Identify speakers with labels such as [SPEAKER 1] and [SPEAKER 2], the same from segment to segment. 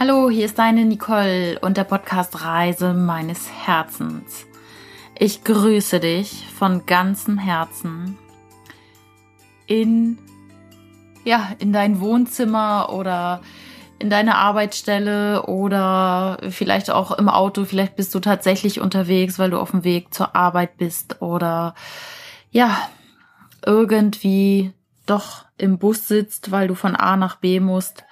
[SPEAKER 1] Hallo, hier ist deine Nicole und der Podcast Reise meines Herzens. Ich grüße dich von ganzem Herzen in ja, in dein Wohnzimmer oder in deine Arbeitsstelle oder vielleicht auch im Auto, vielleicht bist du tatsächlich unterwegs, weil du auf dem Weg zur Arbeit bist oder ja, irgendwie doch im Bus sitzt, weil du von A nach B musst.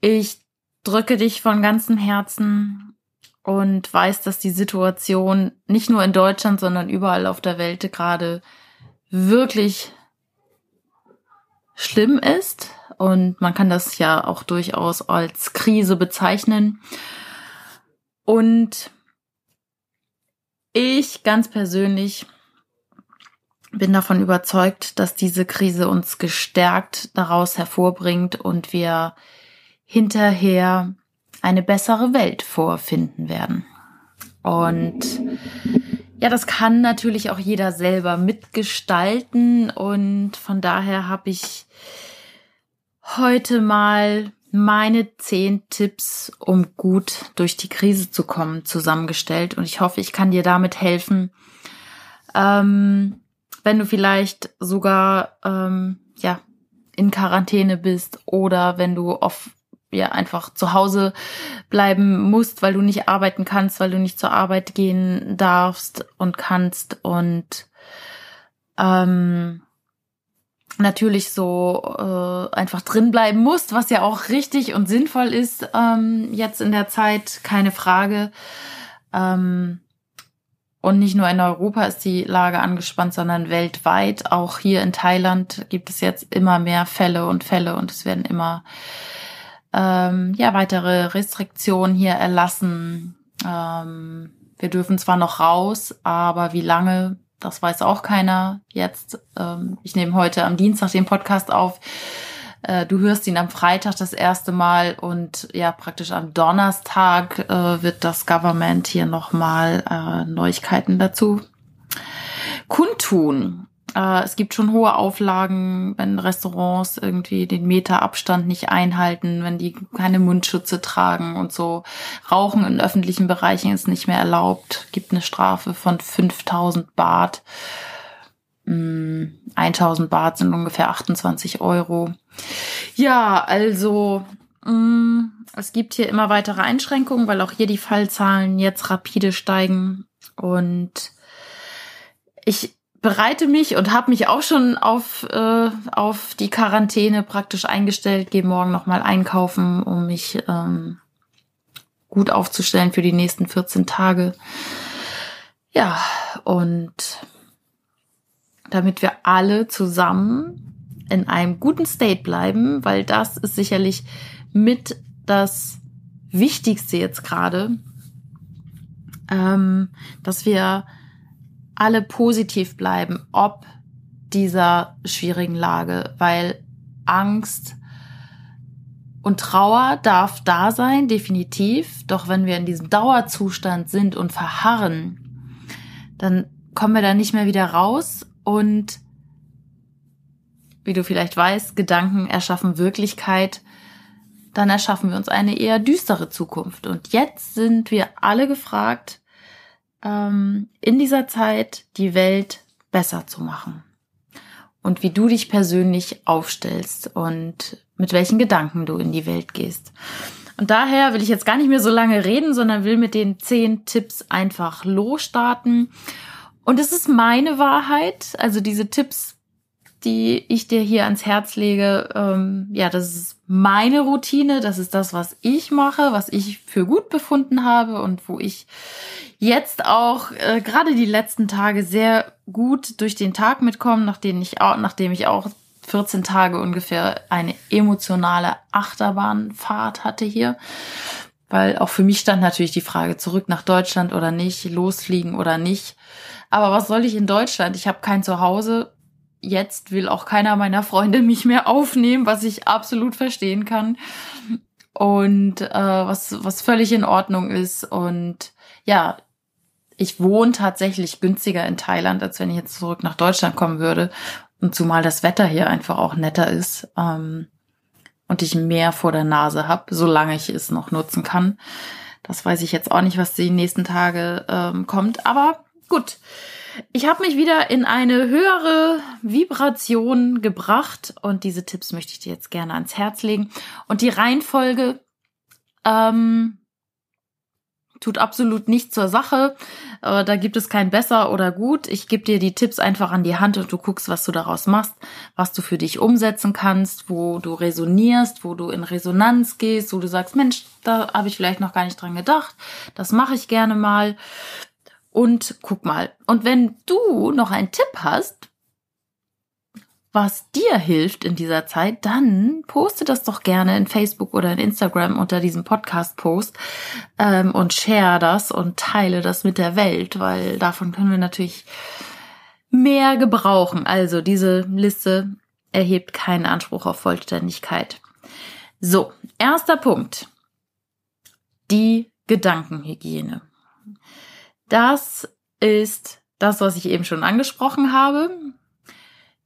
[SPEAKER 1] Ich drücke dich von ganzem Herzen und weiß, dass die Situation nicht nur in Deutschland, sondern überall auf der Welt gerade wirklich schlimm ist. Und man kann das ja auch durchaus als Krise bezeichnen. Und ich ganz persönlich bin davon überzeugt, dass diese Krise uns gestärkt daraus hervorbringt und wir hinterher eine bessere Welt vorfinden werden. Und ja, das kann natürlich auch jeder selber mitgestalten. Und von daher habe ich heute mal meine zehn Tipps, um gut durch die Krise zu kommen, zusammengestellt. Und ich hoffe, ich kann dir damit helfen, ähm, wenn du vielleicht sogar ähm, ja in Quarantäne bist oder wenn du auf ja einfach zu Hause bleiben musst, weil du nicht arbeiten kannst, weil du nicht zur Arbeit gehen darfst und kannst und ähm, natürlich so äh, einfach drin bleiben musst, was ja auch richtig und sinnvoll ist ähm, jetzt in der Zeit, keine Frage. Ähm, und nicht nur in Europa ist die Lage angespannt, sondern weltweit. Auch hier in Thailand gibt es jetzt immer mehr Fälle und Fälle und es werden immer ähm, ja weitere Restriktionen hier erlassen. Ähm, wir dürfen zwar noch raus, aber wie lange, das weiß auch keiner jetzt. Ähm, ich nehme heute am Dienstag den Podcast auf. Äh, du hörst ihn am Freitag das erste Mal und ja, praktisch am Donnerstag äh, wird das Government hier nochmal äh, Neuigkeiten dazu kundtun. Äh, es gibt schon hohe Auflagen, wenn Restaurants irgendwie den Meter Abstand nicht einhalten, wenn die keine Mundschütze tragen und so. Rauchen in öffentlichen Bereichen ist nicht mehr erlaubt. Gibt eine Strafe von 5000 Baht. 1000 mm, Baht sind ungefähr 28 Euro. Ja, also mm, es gibt hier immer weitere Einschränkungen, weil auch hier die Fallzahlen jetzt rapide steigen. Und ich bereite mich und habe mich auch schon auf, äh, auf die Quarantäne praktisch eingestellt, gehe morgen nochmal einkaufen, um mich ähm, gut aufzustellen für die nächsten 14 Tage. Ja, und damit wir alle zusammen in einem guten State bleiben, weil das ist sicherlich mit das Wichtigste jetzt gerade, ähm, dass wir alle positiv bleiben, ob dieser schwierigen Lage, weil Angst und Trauer darf da sein, definitiv. Doch wenn wir in diesem Dauerzustand sind und verharren, dann kommen wir da nicht mehr wieder raus und wie du vielleicht weißt, Gedanken erschaffen Wirklichkeit, dann erschaffen wir uns eine eher düstere Zukunft. Und jetzt sind wir alle gefragt, ähm, in dieser Zeit die Welt besser zu machen. Und wie du dich persönlich aufstellst und mit welchen Gedanken du in die Welt gehst. Und daher will ich jetzt gar nicht mehr so lange reden, sondern will mit den zehn Tipps einfach losstarten. Und es ist meine Wahrheit. Also diese Tipps die ich dir hier ans Herz lege, ähm, ja, das ist meine Routine, das ist das, was ich mache, was ich für gut befunden habe und wo ich jetzt auch äh, gerade die letzten Tage sehr gut durch den Tag mitkomme, nachdem ich auch, nachdem ich auch 14 Tage ungefähr eine emotionale Achterbahnfahrt hatte hier. Weil auch für mich stand natürlich die Frage, zurück nach Deutschland oder nicht, losfliegen oder nicht. Aber was soll ich in Deutschland? Ich habe kein Zuhause jetzt will auch keiner meiner Freunde mich mehr aufnehmen, was ich absolut verstehen kann. Und äh, was, was völlig in Ordnung ist. Und ja, ich wohne tatsächlich günstiger in Thailand, als wenn ich jetzt zurück nach Deutschland kommen würde. Und zumal das Wetter hier einfach auch netter ist. Ähm, und ich mehr vor der Nase habe, solange ich es noch nutzen kann. Das weiß ich jetzt auch nicht, was die nächsten Tage ähm, kommt. Aber gut, ich habe mich wieder in eine höhere Vibration gebracht und diese Tipps möchte ich dir jetzt gerne ans Herz legen. Und die Reihenfolge ähm, tut absolut nichts zur Sache. Äh, da gibt es kein besser oder gut. Ich gebe dir die Tipps einfach an die Hand und du guckst, was du daraus machst, was du für dich umsetzen kannst, wo du resonierst, wo du in Resonanz gehst, wo du sagst, Mensch, da habe ich vielleicht noch gar nicht dran gedacht. Das mache ich gerne mal. Und guck mal. Und wenn du noch einen Tipp hast, was dir hilft in dieser Zeit, dann poste das doch gerne in Facebook oder in Instagram unter diesem Podcast-Post ähm, und share das und teile das mit der Welt, weil davon können wir natürlich mehr gebrauchen. Also diese Liste erhebt keinen Anspruch auf Vollständigkeit. So, erster Punkt. Die Gedankenhygiene. Das ist das, was ich eben schon angesprochen habe.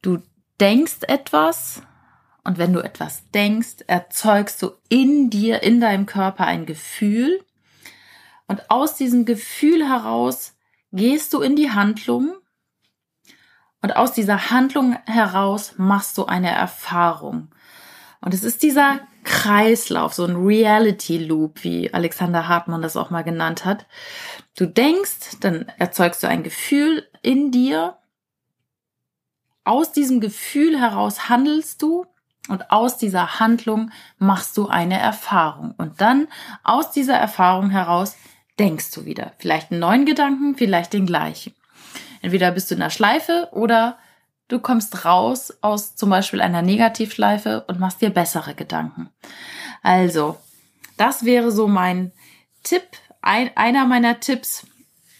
[SPEAKER 1] Du denkst etwas und wenn du etwas denkst, erzeugst du in dir, in deinem Körper ein Gefühl und aus diesem Gefühl heraus gehst du in die Handlung und aus dieser Handlung heraus machst du eine Erfahrung. Und es ist dieser Kreislauf, so ein Reality Loop, wie Alexander Hartmann das auch mal genannt hat. Du denkst, dann erzeugst du ein Gefühl in dir aus diesem Gefühl heraus handelst du und aus dieser Handlung machst du eine Erfahrung. Und dann aus dieser Erfahrung heraus denkst du wieder. Vielleicht einen neuen Gedanken, vielleicht den gleichen. Entweder bist du in der Schleife oder du kommst raus aus zum Beispiel einer Negativschleife und machst dir bessere Gedanken. Also, das wäre so mein Tipp, ein, einer meiner Tipps.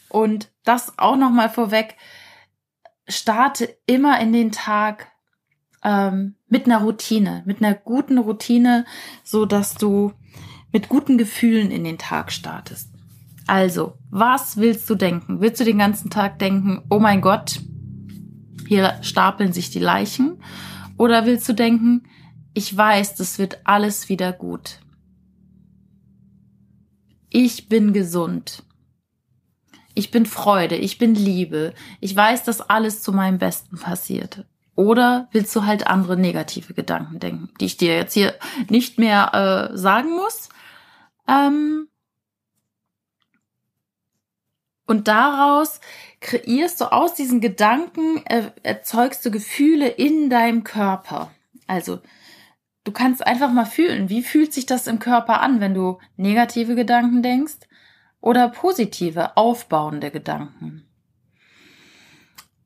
[SPEAKER 1] Und das auch nochmal vorweg starte immer in den Tag ähm, mit einer Routine, mit einer guten Routine, so dass du mit guten Gefühlen in den Tag startest. Also, was willst du denken? Willst du den ganzen Tag denken, oh mein Gott, hier stapeln sich die Leichen? Oder willst du denken, ich weiß, das wird alles wieder gut. Ich bin gesund. Ich bin Freude, ich bin Liebe. Ich weiß, dass alles zu meinem Besten passiert. Oder willst du halt andere negative Gedanken denken, die ich dir jetzt hier nicht mehr äh, sagen muss? Ähm und daraus kreierst du aus diesen Gedanken, erzeugst du Gefühle in deinem Körper. Also du kannst einfach mal fühlen, wie fühlt sich das im Körper an, wenn du negative Gedanken denkst oder positive, aufbauende Gedanken.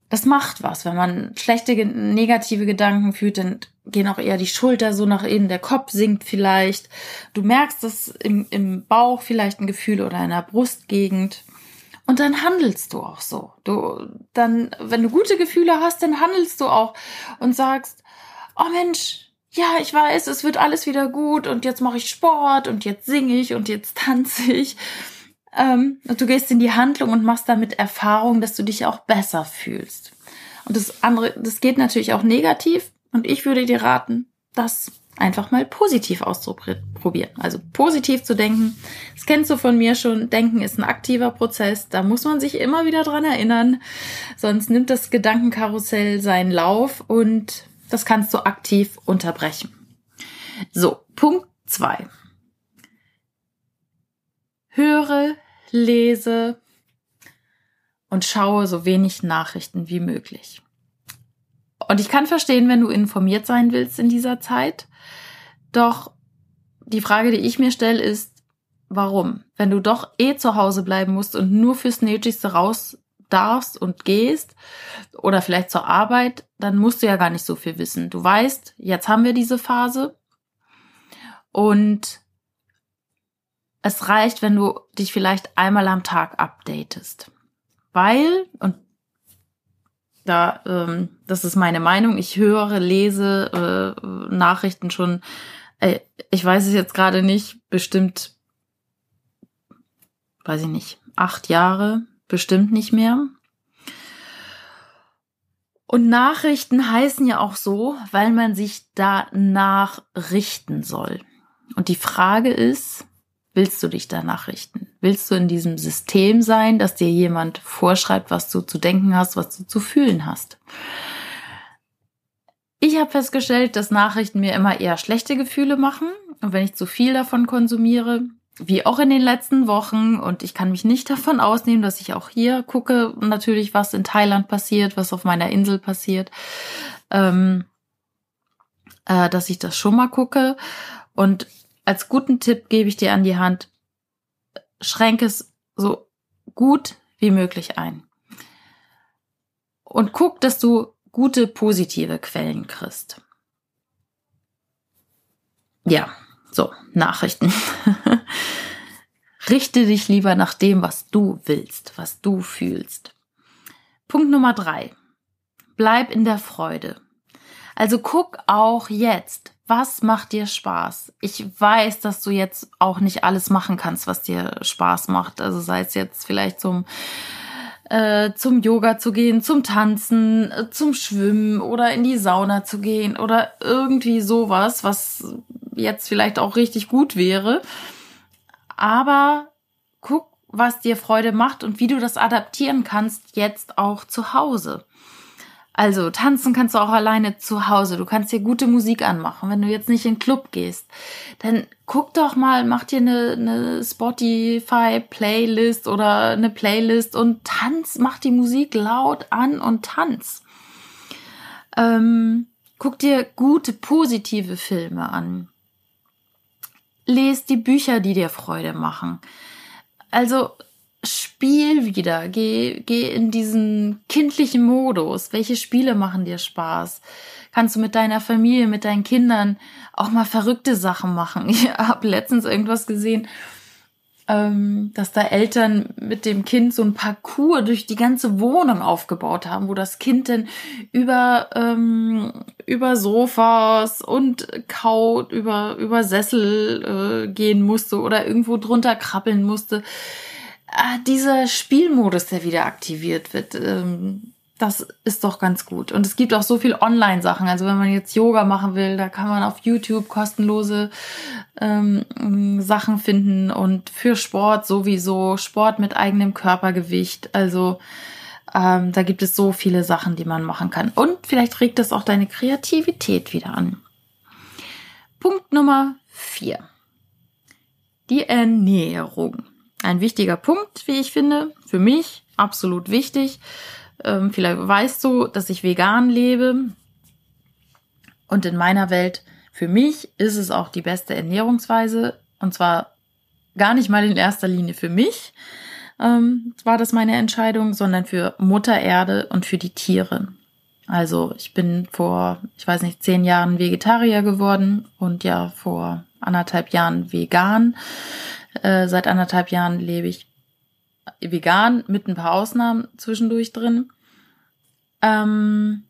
[SPEAKER 1] Das macht was. Wenn man schlechte, negative Gedanken fühlt, dann gehen auch eher die Schulter so nach innen, der Kopf sinkt vielleicht. Du merkst es im, im Bauch vielleicht ein Gefühl oder in der Brustgegend. Und dann handelst du auch so. Du, dann, wenn du gute Gefühle hast, dann handelst du auch und sagst, oh Mensch, ja, ich weiß, es wird alles wieder gut und jetzt mache ich Sport und jetzt singe ich und jetzt tanze ich. Ähm, du gehst in die Handlung und machst damit Erfahrung, dass du dich auch besser fühlst. Und das andere, das geht natürlich auch negativ. Und ich würde dir raten, das einfach mal positiv auszuprobieren. Also positiv zu denken. Das kennst du von mir schon. Denken ist ein aktiver Prozess. Da muss man sich immer wieder dran erinnern. Sonst nimmt das Gedankenkarussell seinen Lauf und das kannst du aktiv unterbrechen. So, Punkt zwei. Höre lese und schaue so wenig Nachrichten wie möglich. Und ich kann verstehen, wenn du informiert sein willst in dieser Zeit. Doch die Frage, die ich mir stelle, ist, warum? Wenn du doch eh zu Hause bleiben musst und nur fürs Nötigste raus darfst und gehst oder vielleicht zur Arbeit, dann musst du ja gar nicht so viel wissen. Du weißt, jetzt haben wir diese Phase und es reicht, wenn du dich vielleicht einmal am Tag updatest. Weil, und da, ähm, das ist meine Meinung, ich höre, lese äh, Nachrichten schon, äh, ich weiß es jetzt gerade nicht, bestimmt, weiß ich nicht, acht Jahre, bestimmt nicht mehr. Und Nachrichten heißen ja auch so, weil man sich danach richten soll. Und die Frage ist, willst du dich danach richten? Willst du in diesem System sein, dass dir jemand vorschreibt, was du zu denken hast, was du zu fühlen hast? Ich habe festgestellt, dass Nachrichten mir immer eher schlechte Gefühle machen. Und wenn ich zu viel davon konsumiere, wie auch in den letzten Wochen, und ich kann mich nicht davon ausnehmen, dass ich auch hier gucke, natürlich, was in Thailand passiert, was auf meiner Insel passiert, ähm, äh, dass ich das schon mal gucke. Und als guten Tipp gebe ich dir an die Hand, schränke es so gut wie möglich ein. Und guck, dass du gute positive Quellen kriegst. Ja, so, Nachrichten. Richte dich lieber nach dem, was du willst, was du fühlst. Punkt Nummer drei. Bleib in der Freude. Also guck auch jetzt, was macht dir Spaß? Ich weiß, dass du jetzt auch nicht alles machen kannst, was dir Spaß macht. Also sei es jetzt vielleicht zum äh, zum Yoga zu gehen, zum Tanzen, äh, zum Schwimmen oder in die Sauna zu gehen oder irgendwie sowas, was jetzt vielleicht auch richtig gut wäre. Aber guck, was dir Freude macht und wie du das adaptieren kannst jetzt auch zu Hause. Also tanzen kannst du auch alleine zu Hause. Du kannst dir gute Musik anmachen, wenn du jetzt nicht in den Club gehst. Dann guck doch mal, mach dir eine, eine Spotify-Playlist oder eine Playlist und tanz, mach die Musik laut an und tanz. Ähm, guck dir gute, positive Filme an. Lies die Bücher, die dir Freude machen. Also Spiel wieder. Geh, geh in diesen kindlichen Modus. Welche Spiele machen dir Spaß? Kannst du mit deiner Familie, mit deinen Kindern auch mal verrückte Sachen machen? Ich habe letztens irgendwas gesehen, ähm, dass da Eltern mit dem Kind so ein Parcours durch die ganze Wohnung aufgebaut haben, wo das Kind dann über, ähm, über Sofas und Kaut, über, über Sessel äh, gehen musste oder irgendwo drunter krabbeln musste dieser Spielmodus, der wieder aktiviert wird, ähm, das ist doch ganz gut. Und es gibt auch so viel Online-Sachen. Also wenn man jetzt Yoga machen will, da kann man auf YouTube kostenlose ähm, Sachen finden und für Sport sowieso Sport mit eigenem Körpergewicht. Also ähm, da gibt es so viele Sachen, die man machen kann. Und vielleicht regt das auch deine Kreativität wieder an. Punkt Nummer vier. Die Ernährung. Ein wichtiger Punkt, wie ich finde, für mich absolut wichtig. Ähm, vielleicht weißt du, dass ich vegan lebe. Und in meiner Welt, für mich ist es auch die beste Ernährungsweise. Und zwar gar nicht mal in erster Linie für mich ähm, war das meine Entscheidung, sondern für Mutter Erde und für die Tiere. Also ich bin vor, ich weiß nicht, zehn Jahren Vegetarier geworden und ja vor anderthalb Jahren vegan. Äh, seit anderthalb Jahren lebe ich vegan mit ein paar Ausnahmen zwischendurch drin. Ähm,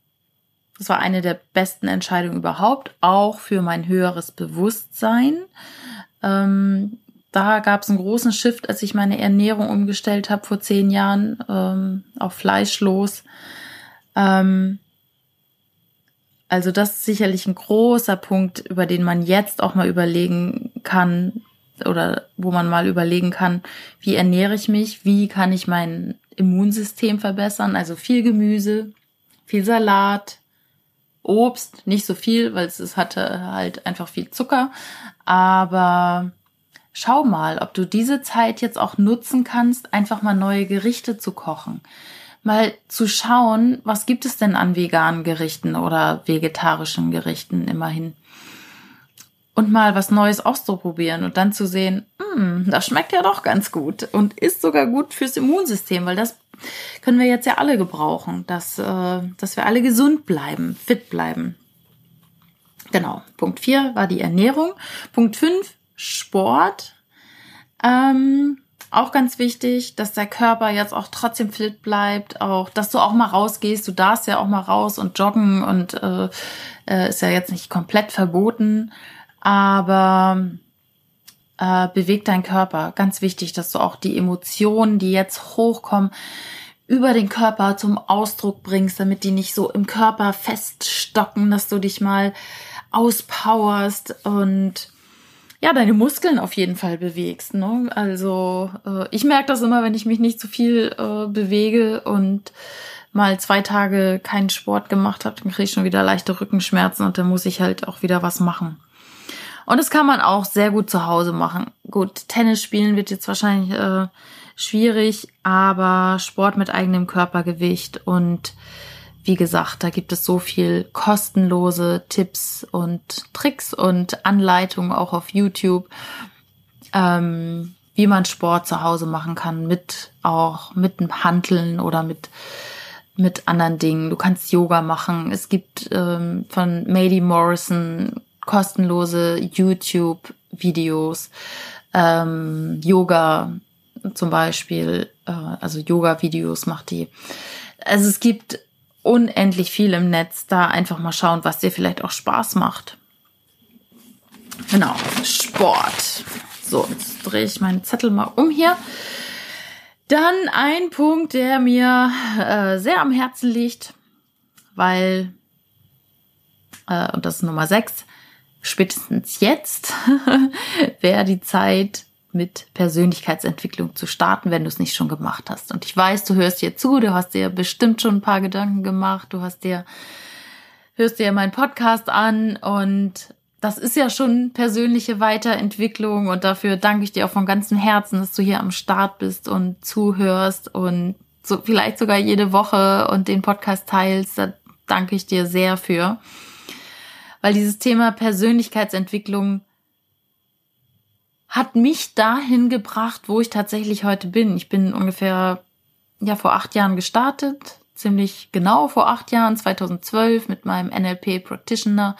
[SPEAKER 1] das war eine der besten Entscheidungen überhaupt, auch für mein höheres Bewusstsein. Ähm, da gab es einen großen Shift, als ich meine Ernährung umgestellt habe vor zehn Jahren ähm, auf fleischlos. Ähm, also das ist sicherlich ein großer Punkt, über den man jetzt auch mal überlegen kann, oder wo man mal überlegen kann, wie ernähre ich mich, wie kann ich mein Immunsystem verbessern, also viel Gemüse, viel Salat, Obst, nicht so viel, weil es hatte halt einfach viel Zucker, aber schau mal, ob du diese Zeit jetzt auch nutzen kannst, einfach mal neue Gerichte zu kochen. Mal zu schauen, was gibt es denn an veganen Gerichten oder vegetarischen Gerichten immerhin und mal was Neues auszuprobieren und dann zu sehen, hm, das schmeckt ja doch ganz gut und ist sogar gut fürs Immunsystem, weil das können wir jetzt ja alle gebrauchen, dass, äh, dass wir alle gesund bleiben, fit bleiben. Genau. Punkt 4 war die Ernährung. Punkt 5, Sport. Ähm, auch ganz wichtig, dass der Körper jetzt auch trotzdem fit bleibt, auch, dass du auch mal rausgehst. Du darfst ja auch mal raus und joggen und äh, äh, ist ja jetzt nicht komplett verboten aber äh, bewegt dein Körper. Ganz wichtig, dass du auch die Emotionen, die jetzt hochkommen, über den Körper zum Ausdruck bringst, damit die nicht so im Körper feststocken, dass du dich mal auspowerst und ja, deine Muskeln auf jeden Fall bewegst. Ne? Also äh, ich merke das immer, wenn ich mich nicht zu viel äh, bewege und mal zwei Tage keinen Sport gemacht habe, dann kriege ich schon wieder leichte Rückenschmerzen und dann muss ich halt auch wieder was machen. Und das kann man auch sehr gut zu Hause machen. Gut, Tennis spielen wird jetzt wahrscheinlich äh, schwierig, aber Sport mit eigenem Körpergewicht und wie gesagt, da gibt es so viel kostenlose Tipps und Tricks und Anleitungen auch auf YouTube, ähm, wie man Sport zu Hause machen kann, mit auch mit dem Handeln oder mit mit anderen Dingen. Du kannst Yoga machen. Es gibt ähm, von Mady Morrison kostenlose YouTube-Videos, ähm, Yoga zum Beispiel, äh, also Yoga-Videos macht die. Also es gibt unendlich viel im Netz. Da einfach mal schauen, was dir vielleicht auch Spaß macht. Genau, Sport. So, jetzt drehe ich meinen Zettel mal um hier. Dann ein Punkt, der mir äh, sehr am Herzen liegt, weil, äh, und das ist Nummer 6, spätestens jetzt wäre die Zeit, mit Persönlichkeitsentwicklung zu starten, wenn du es nicht schon gemacht hast. Und ich weiß, du hörst dir zu, du hast dir bestimmt schon ein paar Gedanken gemacht, du hast dir, hörst dir meinen Podcast an und das ist ja schon persönliche Weiterentwicklung und dafür danke ich dir auch von ganzem Herzen, dass du hier am Start bist und zuhörst und so vielleicht sogar jede Woche und den Podcast teilst. Da danke ich dir sehr für weil dieses Thema Persönlichkeitsentwicklung hat mich dahin gebracht, wo ich tatsächlich heute bin. Ich bin ungefähr ja vor acht Jahren gestartet, ziemlich genau vor acht Jahren, 2012 mit meinem NLP Practitioner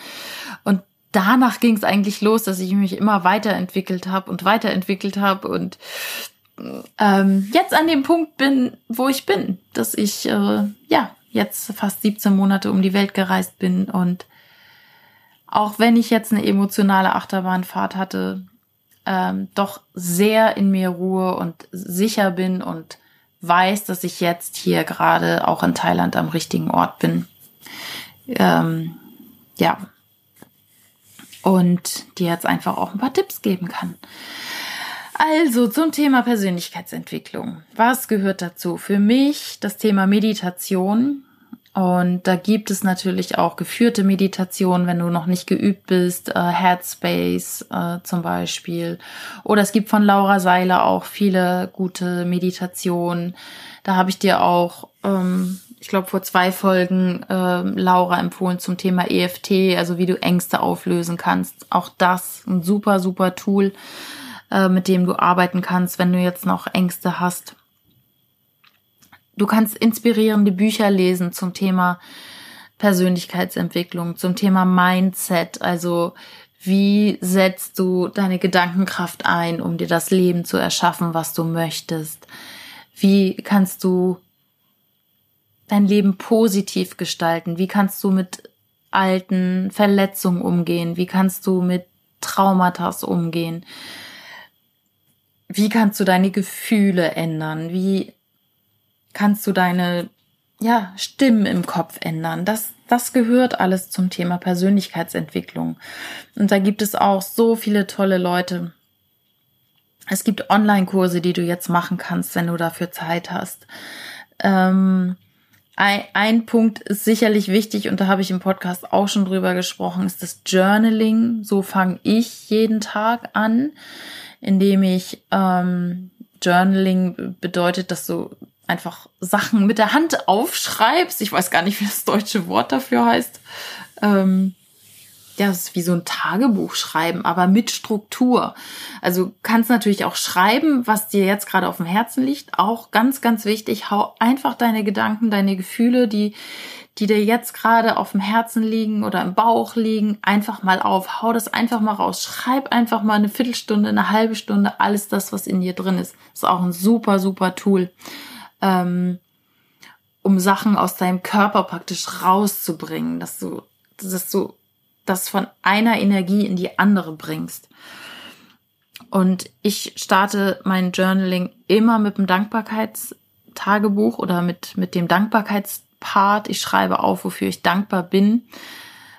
[SPEAKER 1] und danach ging es eigentlich los, dass ich mich immer weiterentwickelt habe und weiterentwickelt habe und ähm, jetzt an dem Punkt bin, wo ich bin, dass ich äh, ja jetzt fast 17 Monate um die Welt gereist bin und auch wenn ich jetzt eine emotionale Achterbahnfahrt hatte, ähm, doch sehr in mir Ruhe und sicher bin und weiß, dass ich jetzt hier gerade auch in Thailand am richtigen Ort bin. Ähm, ja. Und dir jetzt einfach auch ein paar Tipps geben kann. Also zum Thema Persönlichkeitsentwicklung. Was gehört dazu? Für mich das Thema Meditation und da gibt es natürlich auch geführte Meditationen, wenn du noch nicht geübt bist, äh, Headspace äh, zum Beispiel. Oder es gibt von Laura Seiler auch viele gute Meditationen. Da habe ich dir auch, ähm, ich glaube, vor zwei Folgen äh, Laura empfohlen zum Thema EFT, also wie du Ängste auflösen kannst. Auch das ein super, super Tool, äh, mit dem du arbeiten kannst, wenn du jetzt noch Ängste hast. Du kannst inspirierende Bücher lesen zum Thema Persönlichkeitsentwicklung, zum Thema Mindset, also wie setzt du deine Gedankenkraft ein, um dir das Leben zu erschaffen, was du möchtest? Wie kannst du dein Leben positiv gestalten? Wie kannst du mit alten Verletzungen umgehen? Wie kannst du mit Traumata umgehen? Wie kannst du deine Gefühle ändern? Wie kannst du deine ja, Stimmen im Kopf ändern. Das, das gehört alles zum Thema Persönlichkeitsentwicklung. Und da gibt es auch so viele tolle Leute. Es gibt Online-Kurse, die du jetzt machen kannst, wenn du dafür Zeit hast. Ähm, ein, ein Punkt ist sicherlich wichtig und da habe ich im Podcast auch schon drüber gesprochen, ist das Journaling. So fange ich jeden Tag an, indem ich ähm, Journaling bedeutet, dass du einfach Sachen mit der Hand aufschreibst. Ich weiß gar nicht, wie das deutsche Wort dafür heißt. Ähm, ja, das ist wie so ein Tagebuch schreiben, aber mit Struktur. Also kannst natürlich auch schreiben, was dir jetzt gerade auf dem Herzen liegt. Auch ganz, ganz wichtig, hau einfach deine Gedanken, deine Gefühle, die, die dir jetzt gerade auf dem Herzen liegen oder im Bauch liegen, einfach mal auf. Hau das einfach mal raus. Schreib einfach mal eine Viertelstunde, eine halbe Stunde, alles das, was in dir drin ist. Ist auch ein super, super Tool ähm, um Sachen aus deinem Körper praktisch rauszubringen, dass du, dass du das von einer Energie in die andere bringst. Und ich starte mein Journaling immer mit einem Dankbarkeits Tagebuch oder mit, mit dem Dankbarkeitspart. Ich schreibe auf, wofür ich dankbar bin,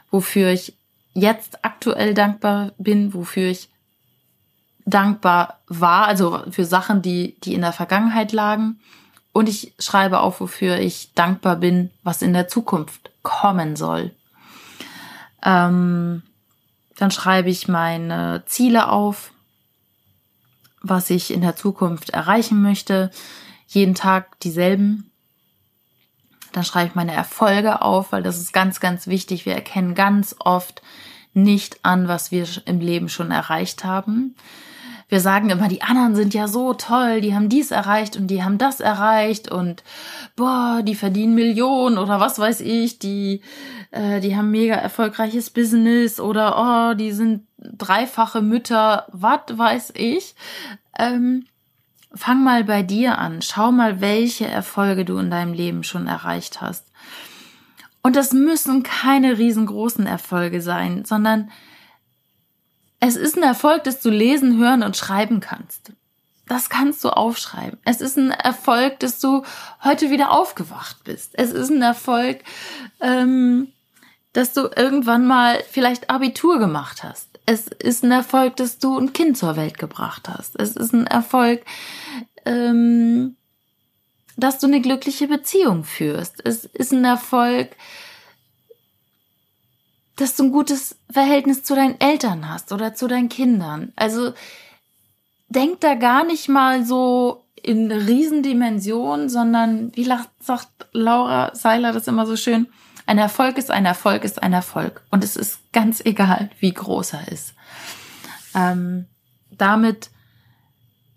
[SPEAKER 1] wofür ich jetzt aktuell dankbar bin, wofür ich dankbar war, also für Sachen, die, die in der Vergangenheit lagen. Und ich schreibe auf, wofür ich dankbar bin, was in der Zukunft kommen soll. Ähm, dann schreibe ich meine Ziele auf, was ich in der Zukunft erreichen möchte. Jeden Tag dieselben. Dann schreibe ich meine Erfolge auf, weil das ist ganz, ganz wichtig. Wir erkennen ganz oft nicht an, was wir im Leben schon erreicht haben. Wir sagen immer, die anderen sind ja so toll, die haben dies erreicht und die haben das erreicht und boah, die verdienen Millionen oder was weiß ich, die, äh, die haben mega erfolgreiches Business oder oh, die sind dreifache Mütter, was weiß ich. Ähm, fang mal bei dir an, schau mal, welche Erfolge du in deinem Leben schon erreicht hast. Und das müssen keine riesengroßen Erfolge sein, sondern es ist ein Erfolg, dass du lesen, hören und schreiben kannst. Das kannst du aufschreiben. Es ist ein Erfolg, dass du heute wieder aufgewacht bist. Es ist ein Erfolg, ähm, dass du irgendwann mal vielleicht Abitur gemacht hast. Es ist ein Erfolg, dass du ein Kind zur Welt gebracht hast. Es ist ein Erfolg, ähm, dass du eine glückliche Beziehung führst. Es ist ein Erfolg, dass du ein gutes Verhältnis zu deinen Eltern hast oder zu deinen Kindern. Also denk da gar nicht mal so in Riesendimensionen, sondern wie sagt Laura Seiler das immer so schön, ein Erfolg ist ein Erfolg ist ein Erfolg. Und es ist ganz egal, wie groß er ist. Ähm, damit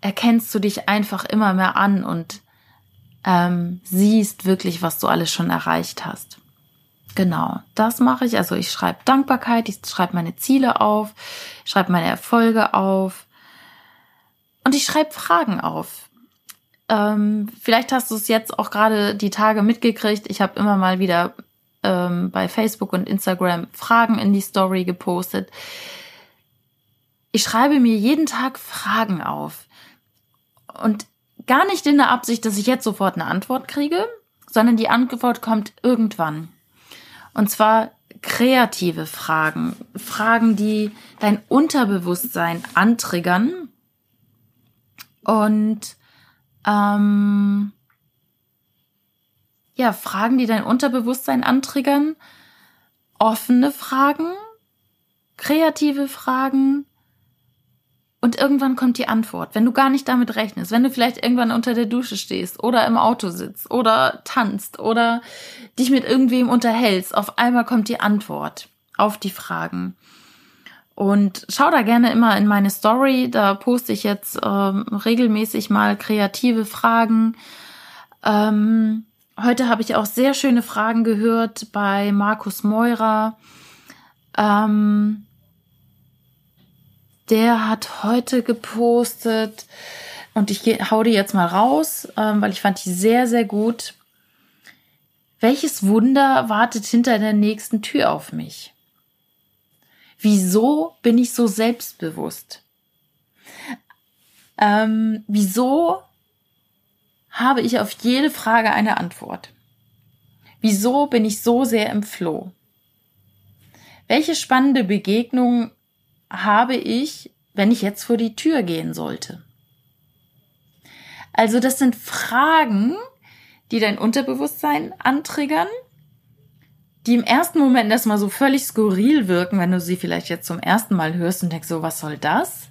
[SPEAKER 1] erkennst du dich einfach immer mehr an und ähm, siehst wirklich, was du alles schon erreicht hast. Genau, das mache ich. Also ich schreibe Dankbarkeit, ich schreibe meine Ziele auf, ich schreibe meine Erfolge auf und ich schreibe Fragen auf. Ähm, vielleicht hast du es jetzt auch gerade die Tage mitgekriegt. Ich habe immer mal wieder ähm, bei Facebook und Instagram Fragen in die Story gepostet. Ich schreibe mir jeden Tag Fragen auf. Und gar nicht in der Absicht, dass ich jetzt sofort eine Antwort kriege, sondern die Antwort kommt irgendwann. Und zwar kreative Fragen, Fragen, die dein Unterbewusstsein antriggern. Und ähm, ja, Fragen, die dein Unterbewusstsein antriggern, offene Fragen, kreative Fragen, und irgendwann kommt die Antwort, wenn du gar nicht damit rechnest, wenn du vielleicht irgendwann unter der Dusche stehst oder im Auto sitzt oder tanzt oder dich mit irgendwem unterhältst, auf einmal kommt die Antwort auf die Fragen. Und schau da gerne immer in meine Story, da poste ich jetzt ähm, regelmäßig mal kreative Fragen. Ähm, heute habe ich auch sehr schöne Fragen gehört bei Markus Meurer. Ähm, der hat heute gepostet und ich hau die jetzt mal raus, ähm, weil ich fand die sehr, sehr gut. Welches Wunder wartet hinter der nächsten Tür auf mich? Wieso bin ich so selbstbewusst? Ähm, wieso habe ich auf jede Frage eine Antwort? Wieso bin ich so sehr im Floh? Welche spannende Begegnungen habe ich, wenn ich jetzt vor die Tür gehen sollte? Also das sind Fragen, die dein Unterbewusstsein antriggern, die im ersten Moment erstmal so völlig skurril wirken, wenn du sie vielleicht jetzt zum ersten Mal hörst und denkst, so, was soll das?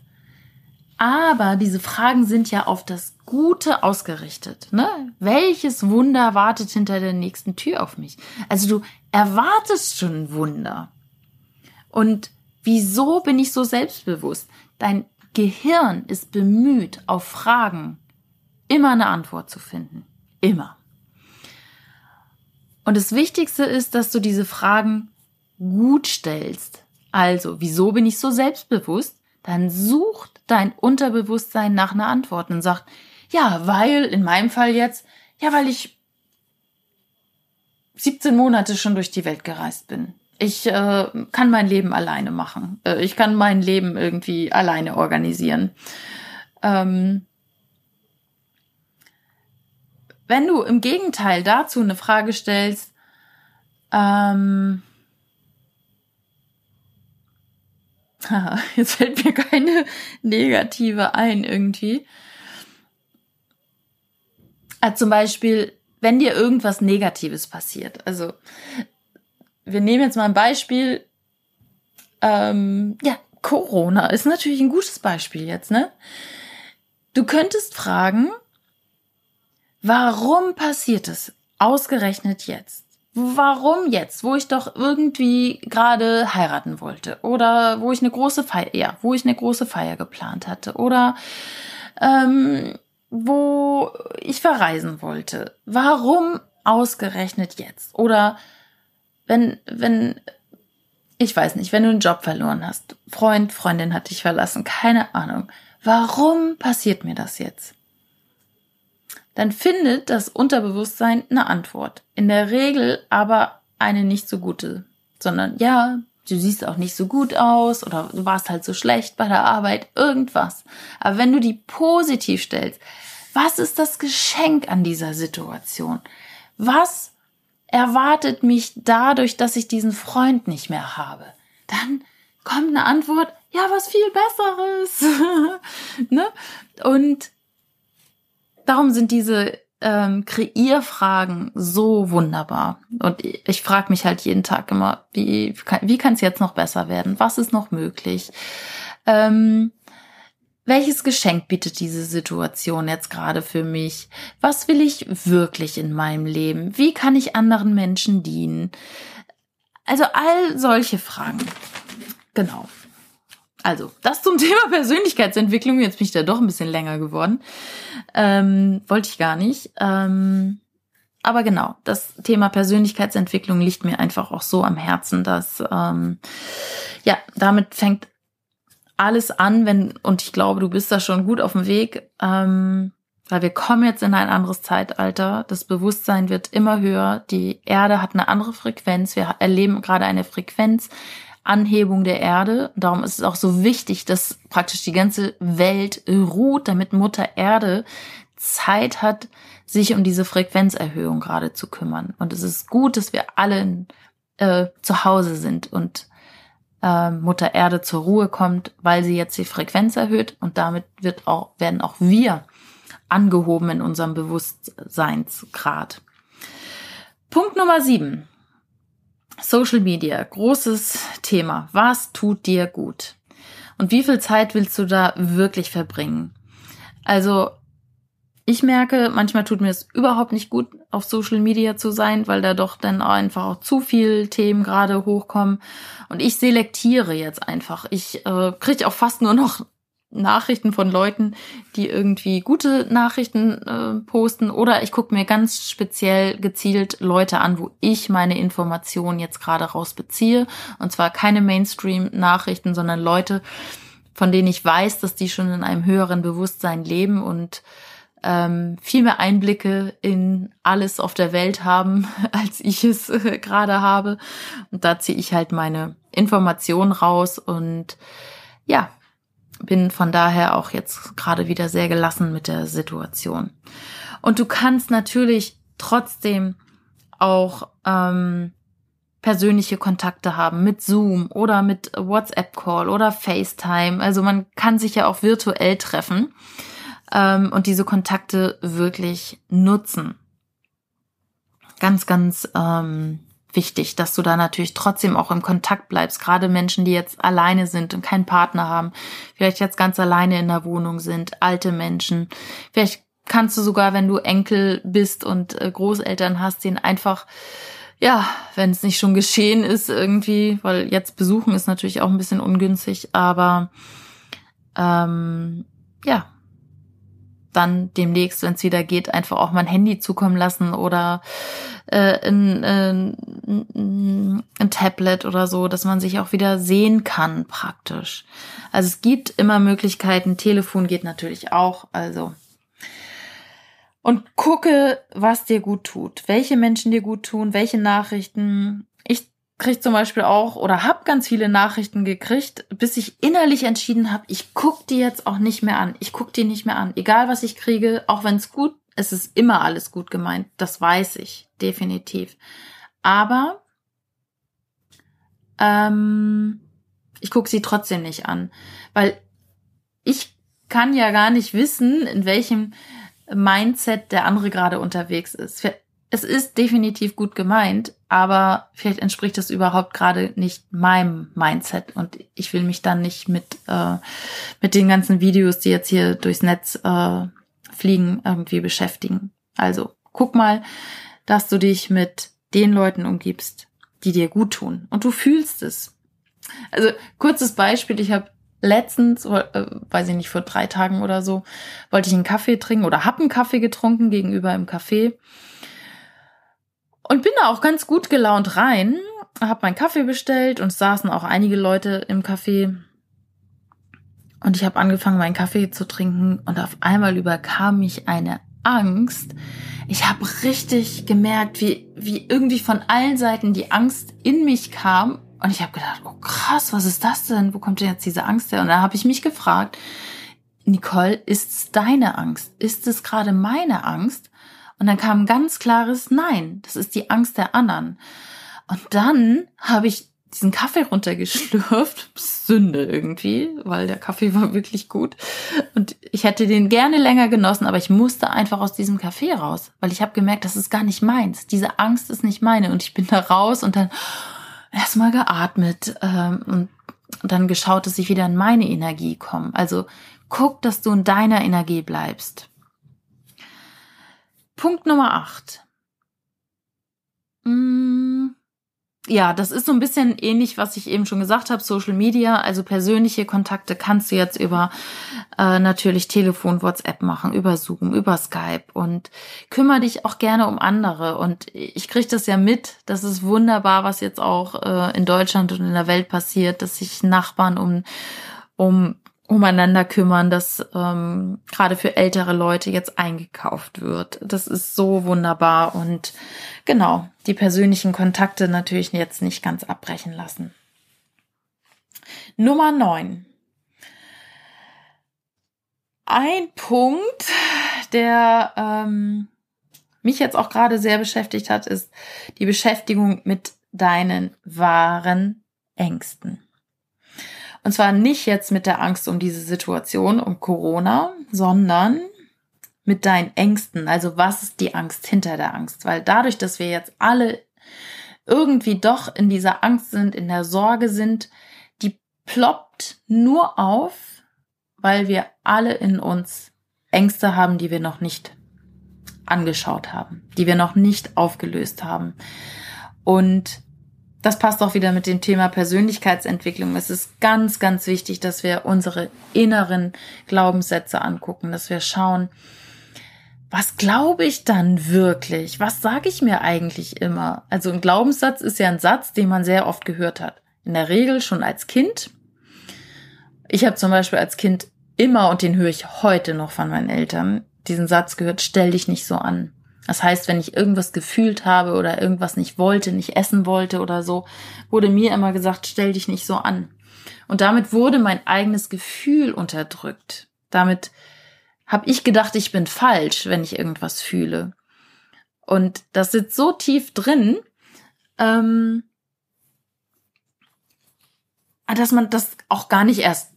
[SPEAKER 1] Aber diese Fragen sind ja auf das Gute ausgerichtet. Ne? Welches Wunder wartet hinter der nächsten Tür auf mich? Also du erwartest schon ein Wunder. Und Wieso bin ich so selbstbewusst? Dein Gehirn ist bemüht, auf Fragen immer eine Antwort zu finden. Immer. Und das Wichtigste ist, dass du diese Fragen gut stellst. Also, wieso bin ich so selbstbewusst? Dann sucht dein Unterbewusstsein nach einer Antwort und sagt, ja, weil, in meinem Fall jetzt, ja, weil ich 17 Monate schon durch die Welt gereist bin. Ich äh, kann mein Leben alleine machen. Äh, ich kann mein Leben irgendwie alleine organisieren. Ähm, wenn du im Gegenteil dazu eine Frage stellst, ähm, jetzt fällt mir keine negative ein irgendwie. Also zum Beispiel, wenn dir irgendwas Negatives passiert. Also wir nehmen jetzt mal ein Beispiel. Ähm, ja, Corona ist natürlich ein gutes Beispiel jetzt, ne? Du könntest fragen, warum passiert es ausgerechnet jetzt? Warum jetzt, wo ich doch irgendwie gerade heiraten wollte oder wo ich eine große Feier, ja, wo ich eine große Feier geplant hatte oder ähm, wo ich verreisen wollte. Warum ausgerechnet jetzt? Oder wenn, wenn, ich weiß nicht, wenn du einen Job verloren hast, Freund, Freundin hat dich verlassen, keine Ahnung. Warum passiert mir das jetzt? Dann findet das Unterbewusstsein eine Antwort. In der Regel aber eine nicht so gute, sondern ja, du siehst auch nicht so gut aus oder du warst halt so schlecht bei der Arbeit, irgendwas. Aber wenn du die positiv stellst, was ist das Geschenk an dieser Situation? Was erwartet mich dadurch, dass ich diesen Freund nicht mehr habe? Dann kommt eine Antwort, ja, was viel Besseres. ne? Und darum sind diese ähm, Kreierfragen so wunderbar. Und ich frage mich halt jeden Tag immer, wie, wie kann es jetzt noch besser werden? Was ist noch möglich? Ähm, welches Geschenk bietet diese Situation jetzt gerade für mich? Was will ich wirklich in meinem Leben? Wie kann ich anderen Menschen dienen? Also all solche Fragen. Genau. Also, das zum Thema Persönlichkeitsentwicklung. Jetzt bin ich da doch ein bisschen länger geworden. Ähm, wollte ich gar nicht. Ähm, aber genau, das Thema Persönlichkeitsentwicklung liegt mir einfach auch so am Herzen, dass ähm, ja, damit fängt alles an, wenn, und ich glaube, du bist da schon gut auf dem Weg, ähm, weil wir kommen jetzt in ein anderes Zeitalter. Das Bewusstsein wird immer höher. Die Erde hat eine andere Frequenz. Wir erleben gerade eine Frequenzanhebung der Erde. Darum ist es auch so wichtig, dass praktisch die ganze Welt ruht, damit Mutter Erde Zeit hat, sich um diese Frequenzerhöhung gerade zu kümmern. Und es ist gut, dass wir alle äh, zu Hause sind und äh, Mutter Erde zur Ruhe kommt, weil sie jetzt die Frequenz erhöht und damit wird auch, werden auch wir angehoben in unserem Bewusstseinsgrad. Punkt Nummer sieben. Social Media, großes Thema. Was tut dir gut? Und wie viel Zeit willst du da wirklich verbringen? Also ich merke, manchmal tut mir es überhaupt nicht gut, auf Social Media zu sein, weil da doch dann einfach auch zu viel Themen gerade hochkommen. Und ich selektiere jetzt einfach. Ich äh, kriege auch fast nur noch Nachrichten von Leuten, die irgendwie gute Nachrichten äh, posten. Oder ich gucke mir ganz speziell gezielt Leute an, wo ich meine Informationen jetzt gerade rausbeziehe. Und zwar keine Mainstream-Nachrichten, sondern Leute, von denen ich weiß, dass die schon in einem höheren Bewusstsein leben und ähm, viel mehr Einblicke in alles auf der Welt haben, als ich es äh, gerade habe. Und da ziehe ich halt meine Informationen raus und ja, bin von daher auch jetzt gerade wieder sehr gelassen mit der Situation. Und du kannst natürlich trotzdem auch ähm, persönliche Kontakte haben mit Zoom oder mit WhatsApp Call oder FaceTime. Also man kann sich ja auch virtuell treffen ähm, und diese Kontakte wirklich nutzen. Ganz, ganz ähm, wichtig, dass du da natürlich trotzdem auch im Kontakt bleibst. Gerade Menschen, die jetzt alleine sind und keinen Partner haben, vielleicht jetzt ganz alleine in der Wohnung sind, alte Menschen. Vielleicht kannst du sogar, wenn du Enkel bist und äh, Großeltern hast, den einfach ja, wenn es nicht schon geschehen ist irgendwie, weil jetzt besuchen ist natürlich auch ein bisschen ungünstig, aber ähm, ja, dann demnächst, wenn es wieder geht, einfach auch mal ein Handy zukommen lassen oder äh, ein, ein, ein Tablet oder so, dass man sich auch wieder sehen kann praktisch. Also es gibt immer Möglichkeiten. Telefon geht natürlich auch. Also und gucke, was dir gut tut, welche Menschen dir gut tun, welche Nachrichten. Ich krieg zum Beispiel auch oder habe ganz viele Nachrichten gekriegt, bis ich innerlich entschieden habe, ich guck die jetzt auch nicht mehr an. Ich guck die nicht mehr an, egal was ich kriege, auch wenn es gut es ist immer alles gut gemeint, das weiß ich, definitiv. Aber ähm, ich gucke sie trotzdem nicht an, weil ich kann ja gar nicht wissen, in welchem Mindset der andere gerade unterwegs ist. Es ist definitiv gut gemeint, aber vielleicht entspricht das überhaupt gerade nicht meinem Mindset und ich will mich dann nicht mit äh, mit den ganzen Videos, die jetzt hier durchs Netz äh, fliegen, irgendwie beschäftigen. Also guck mal, dass du dich mit den Leuten umgibst, die dir gut tun und du fühlst es. Also kurzes Beispiel, ich habe letztens, äh, weiß ich nicht, vor drei Tagen oder so, wollte ich einen Kaffee trinken oder hab einen Kaffee getrunken gegenüber im Café und bin da auch ganz gut gelaunt rein, hab meinen Kaffee bestellt und saßen auch einige Leute im Café. Und ich habe angefangen, meinen Kaffee zu trinken und auf einmal überkam mich eine Angst. Ich habe richtig gemerkt, wie, wie irgendwie von allen Seiten die Angst in mich kam und ich habe gedacht, oh krass, was ist das denn? Wo kommt denn jetzt diese Angst her? Und da habe ich mich gefragt, Nicole, ist es deine Angst? Ist es gerade meine Angst? Und dann kam ein ganz klares Nein, das ist die Angst der anderen. Und dann habe ich diesen Kaffee runtergeschlürft. Sünde irgendwie, weil der Kaffee war wirklich gut. Und ich hätte den gerne länger genossen, aber ich musste einfach aus diesem Kaffee raus, weil ich habe gemerkt, das ist gar nicht meins. Diese Angst ist nicht meine. Und ich bin da raus und dann erstmal geatmet ähm, und dann geschaut, dass ich wieder in meine Energie komme. Also guck, dass du in deiner Energie bleibst. Punkt Nummer 8. Hm, ja, das ist so ein bisschen ähnlich, was ich eben schon gesagt habe, Social Media, also persönliche Kontakte kannst du jetzt über äh, natürlich Telefon, WhatsApp machen, über Zoom, über Skype und kümmere dich auch gerne um andere. Und ich kriege das ja mit, das ist wunderbar, was jetzt auch äh, in Deutschland und in der Welt passiert, dass sich Nachbarn um um umeinander kümmern, dass ähm, gerade für ältere Leute jetzt eingekauft wird. Das ist so wunderbar und genau, die persönlichen Kontakte natürlich jetzt nicht ganz abbrechen lassen. Nummer neun. Ein Punkt, der ähm, mich jetzt auch gerade sehr beschäftigt hat, ist die Beschäftigung mit deinen wahren Ängsten. Und zwar nicht jetzt mit der Angst um diese Situation, um Corona, sondern mit deinen Ängsten. Also was ist die Angst hinter der Angst? Weil dadurch, dass wir jetzt alle irgendwie doch in dieser Angst sind, in der Sorge sind, die ploppt nur auf, weil wir alle in uns Ängste haben, die wir noch nicht angeschaut haben, die wir noch nicht aufgelöst haben. Und das passt auch wieder mit dem Thema Persönlichkeitsentwicklung. Es ist ganz, ganz wichtig, dass wir unsere inneren Glaubenssätze angucken, dass wir schauen, was glaube ich dann wirklich? Was sage ich mir eigentlich immer? Also ein Glaubenssatz ist ja ein Satz, den man sehr oft gehört hat. In der Regel schon als Kind. Ich habe zum Beispiel als Kind immer, und den höre ich heute noch von meinen Eltern, diesen Satz gehört, stell dich nicht so an. Das heißt, wenn ich irgendwas gefühlt habe oder irgendwas nicht wollte, nicht essen wollte oder so, wurde mir immer gesagt, stell dich nicht so an. Und damit wurde mein eigenes Gefühl unterdrückt. Damit habe ich gedacht, ich bin falsch, wenn ich irgendwas fühle. Und das sitzt so tief drin, ähm, dass man das auch gar nicht erst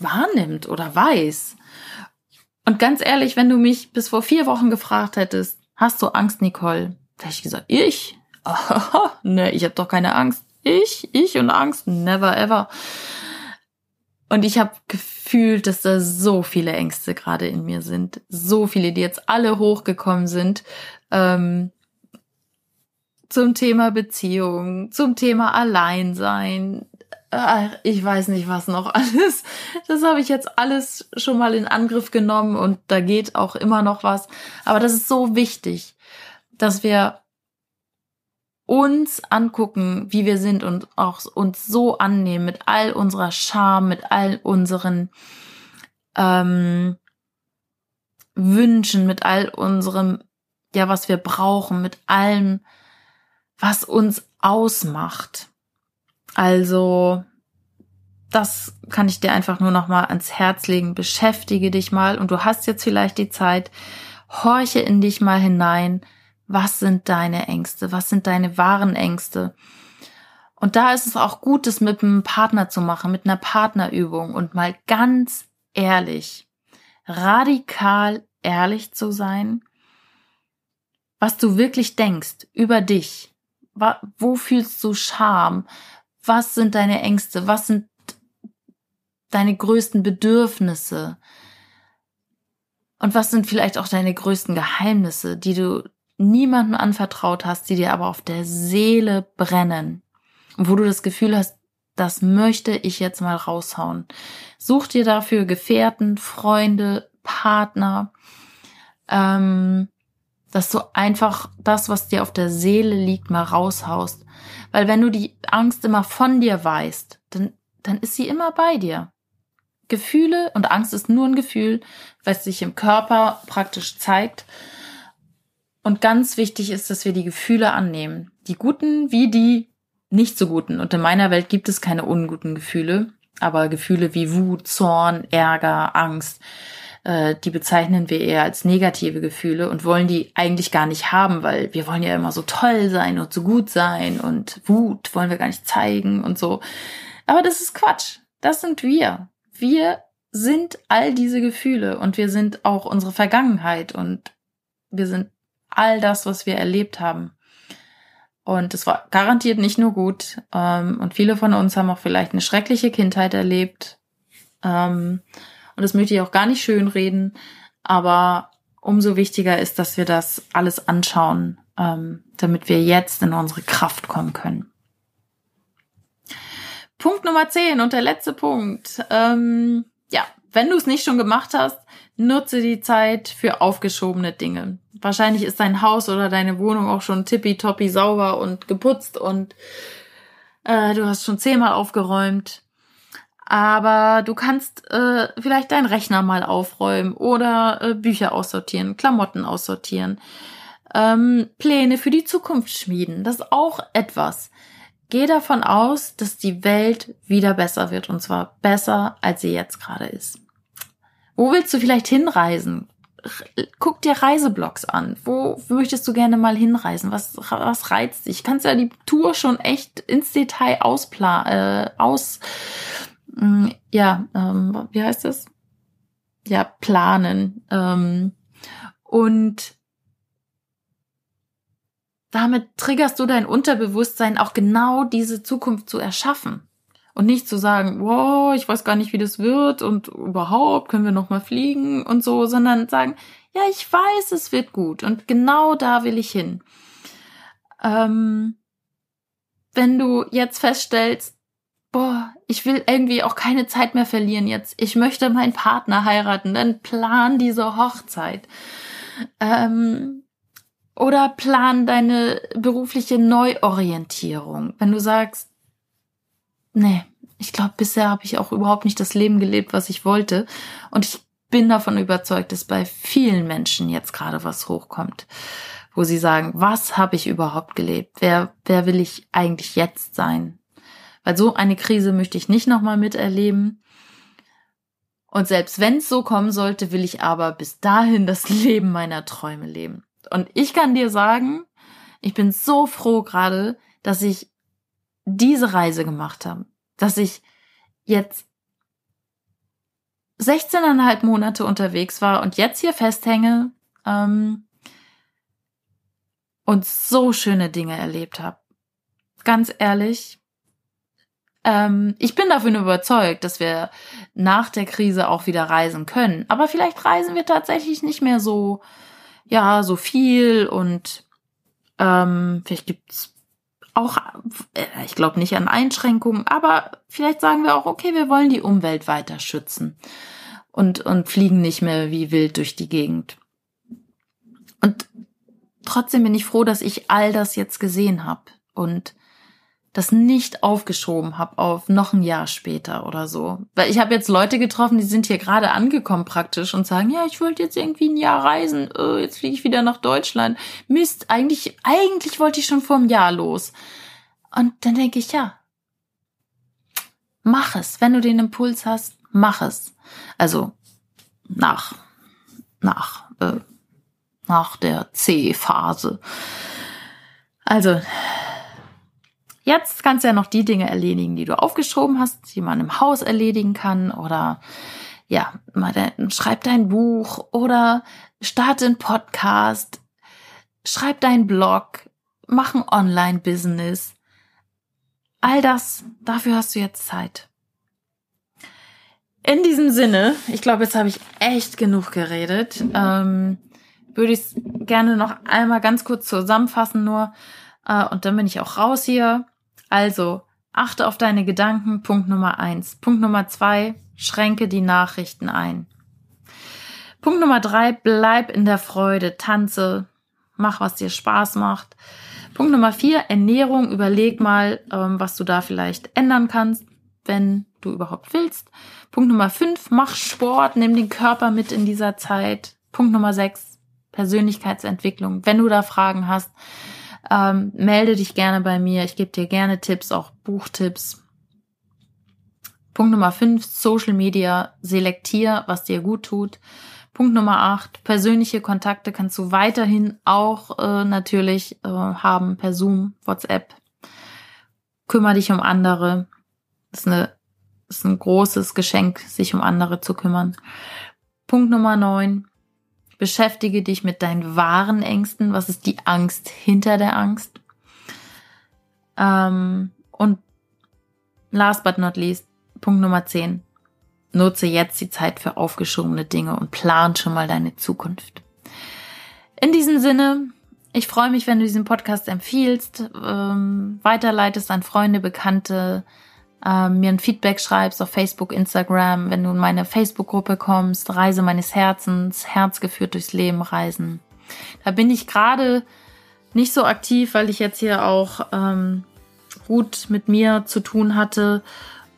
[SPEAKER 1] wahrnimmt oder weiß. Und ganz ehrlich, wenn du mich bis vor vier Wochen gefragt hättest, Hast du Angst, Nicole? Da habe ich gesagt, ich? Oh, ne, ich habe doch keine Angst. Ich, ich und Angst, never ever. Und ich habe gefühlt, dass da so viele Ängste gerade in mir sind. So viele, die jetzt alle hochgekommen sind. Ähm, zum Thema Beziehung, zum Thema Alleinsein. Ich weiß nicht, was noch alles. Das habe ich jetzt alles schon mal in Angriff genommen und da geht auch immer noch was. Aber das ist so wichtig, dass wir uns angucken, wie wir sind und auch uns so annehmen mit all unserer Scham, mit all unseren ähm, Wünschen, mit all unserem, ja, was wir brauchen, mit allem, was uns ausmacht. Also, das kann ich dir einfach nur noch mal ans Herz legen. Beschäftige dich mal und du hast jetzt vielleicht die Zeit, horche in dich mal hinein. Was sind deine Ängste? Was sind deine wahren Ängste? Und da ist es auch gut, das mit einem Partner zu machen, mit einer Partnerübung und mal ganz ehrlich, radikal ehrlich zu sein, was du wirklich denkst über dich. Wo fühlst du Scham? Was sind deine Ängste? Was sind deine größten Bedürfnisse? Und was sind vielleicht auch deine größten Geheimnisse, die du niemandem anvertraut hast, die dir aber auf der Seele brennen? Wo du das Gefühl hast, das möchte ich jetzt mal raushauen. Such dir dafür Gefährten, Freunde, Partner, ähm, dass du einfach das, was dir auf der Seele liegt, mal raushaust. Weil wenn du die Angst immer von dir weißt, dann, dann ist sie immer bei dir. Gefühle und Angst ist nur ein Gefühl, was sich im Körper praktisch zeigt. Und ganz wichtig ist, dass wir die Gefühle annehmen. Die guten wie die nicht so guten. Und in meiner Welt gibt es keine unguten Gefühle, aber Gefühle wie Wut, Zorn, Ärger, Angst, äh, die bezeichnen wir eher als negative Gefühle und wollen die eigentlich gar nicht haben, weil wir wollen ja immer so toll sein und so gut sein und Wut wollen wir gar nicht zeigen und so. Aber das ist Quatsch. Das sind wir. Wir sind all diese Gefühle und wir sind auch unsere Vergangenheit und wir sind all das, was wir erlebt haben. Und es war garantiert nicht nur gut. Ähm, und viele von uns haben auch vielleicht eine schreckliche Kindheit erlebt. Und das möchte ich auch gar nicht schön reden. Aber umso wichtiger ist, dass wir das alles anschauen, ähm, damit wir jetzt in unsere Kraft kommen können. Punkt Nummer 10 und der letzte Punkt. Ähm, ja, wenn du es nicht schon gemacht hast, nutze die Zeit für aufgeschobene Dinge. Wahrscheinlich ist dein Haus oder deine Wohnung auch schon tippitoppi sauber und geputzt und äh, du hast schon zehnmal aufgeräumt. Aber du kannst äh, vielleicht deinen Rechner mal aufräumen oder äh, Bücher aussortieren, Klamotten aussortieren, ähm, Pläne für die Zukunft schmieden. Das ist auch etwas. Geh davon aus, dass die Welt wieder besser wird und zwar besser, als sie jetzt gerade ist. Wo willst du vielleicht hinreisen? Guck dir Reiseblogs an. Wo möchtest du gerne mal hinreisen? Was, was reizt dich? Kannst ja die Tour schon echt ins Detail ausplan, äh, aus, ja, ähm, wie heißt das? Ja, planen. Ähm, und damit triggerst du dein Unterbewusstsein auch genau diese Zukunft zu erschaffen. Und nicht zu sagen, wow, ich weiß gar nicht, wie das wird und überhaupt können wir noch mal fliegen und so, sondern sagen, ja, ich weiß, es wird gut und genau da will ich hin. Ähm, wenn du jetzt feststellst, boah, ich will irgendwie auch keine Zeit mehr verlieren jetzt, ich möchte meinen Partner heiraten, dann plan diese Hochzeit. Ähm, oder plan deine berufliche Neuorientierung. Wenn du sagst, nee, ich glaube, bisher habe ich auch überhaupt nicht das Leben gelebt, was ich wollte. Und ich bin davon überzeugt, dass bei vielen Menschen jetzt gerade was hochkommt, wo sie sagen, was habe ich überhaupt gelebt? Wer, wer will ich eigentlich jetzt sein? Weil so eine Krise möchte ich nicht nochmal miterleben. Und selbst wenn es so kommen sollte, will ich aber bis dahin das Leben meiner Träume leben. Und ich kann dir sagen, ich bin so froh gerade, dass ich diese Reise gemacht haben, dass ich jetzt 16,5 Monate unterwegs war und jetzt hier festhänge ähm, und so schöne Dinge erlebt habe. Ganz ehrlich, ähm, ich bin davon überzeugt, dass wir nach der Krise auch wieder reisen können. Aber vielleicht reisen wir tatsächlich nicht mehr so, ja, so viel und ähm, vielleicht gibt's auch, äh, ich glaube nicht an Einschränkungen, aber vielleicht sagen wir auch, okay, wir wollen die Umwelt weiter schützen und, und fliegen nicht mehr wie wild durch die Gegend. Und trotzdem bin ich froh, dass ich all das jetzt gesehen habe und das nicht aufgeschoben habe auf noch ein Jahr später oder so. Weil ich habe jetzt Leute getroffen, die sind hier gerade angekommen praktisch und sagen, ja, ich wollte jetzt irgendwie ein Jahr reisen, oh, jetzt fliege ich wieder nach Deutschland. Mist, eigentlich, eigentlich wollte ich schon vor einem Jahr los. Und dann denke ich, ja, mach es. Wenn du den Impuls hast, mach es. Also nach, nach äh, nach der C-Phase. Also, jetzt kannst du ja noch die Dinge erledigen, die du aufgeschoben hast, die man im Haus erledigen kann oder ja, mal de schreib dein Buch oder starte einen Podcast, schreib deinen Blog, mach ein Online-Business. All das, dafür hast du jetzt Zeit. In diesem Sinne, ich glaube, jetzt habe ich echt genug geredet. Ähm, würde ich es gerne noch einmal ganz kurz zusammenfassen nur. Äh, und dann bin ich auch raus hier. Also, achte auf deine Gedanken. Punkt Nummer eins. Punkt Nummer zwei, schränke die Nachrichten ein. Punkt Nummer drei, bleib in der Freude, tanze, mach, was dir Spaß macht. Punkt Nummer vier, Ernährung, überleg mal, ähm, was du da vielleicht ändern kannst, wenn du überhaupt willst. Punkt Nummer fünf, mach Sport, nimm den Körper mit in dieser Zeit. Punkt Nummer sechs, Persönlichkeitsentwicklung. Wenn du da Fragen hast, ähm, melde dich gerne bei mir. Ich gebe dir gerne Tipps, auch Buchtipps. Punkt Nummer fünf, Social Media, selektier, was dir gut tut. Punkt Nummer acht, persönliche Kontakte kannst du weiterhin auch äh, natürlich äh, haben per Zoom, WhatsApp. Kümmer dich um andere. Das ist, eine, ist ein großes Geschenk, sich um andere zu kümmern. Punkt Nummer neun, Beschäftige dich mit deinen wahren Ängsten. Was ist die Angst hinter der Angst? Ähm, und last but not least, Punkt Nummer 10. Nutze jetzt die Zeit für aufgeschobene Dinge und plan schon mal deine Zukunft. In diesem Sinne, ich freue mich, wenn du diesen Podcast empfiehlst, ähm, weiterleitest an Freunde, Bekannte, äh, mir ein Feedback schreibst auf Facebook, Instagram, wenn du in meine Facebook-Gruppe kommst, Reise meines Herzens, Herz geführt durchs Leben reisen. Da bin ich gerade nicht so aktiv, weil ich jetzt hier auch ähm, gut mit mir zu tun hatte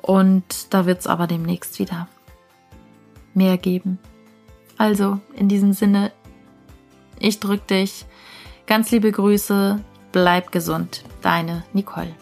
[SPEAKER 1] und da wird es aber demnächst wieder mehr geben. Also in diesem Sinne, ich drück dich. Ganz liebe Grüße, bleib gesund. Deine Nicole.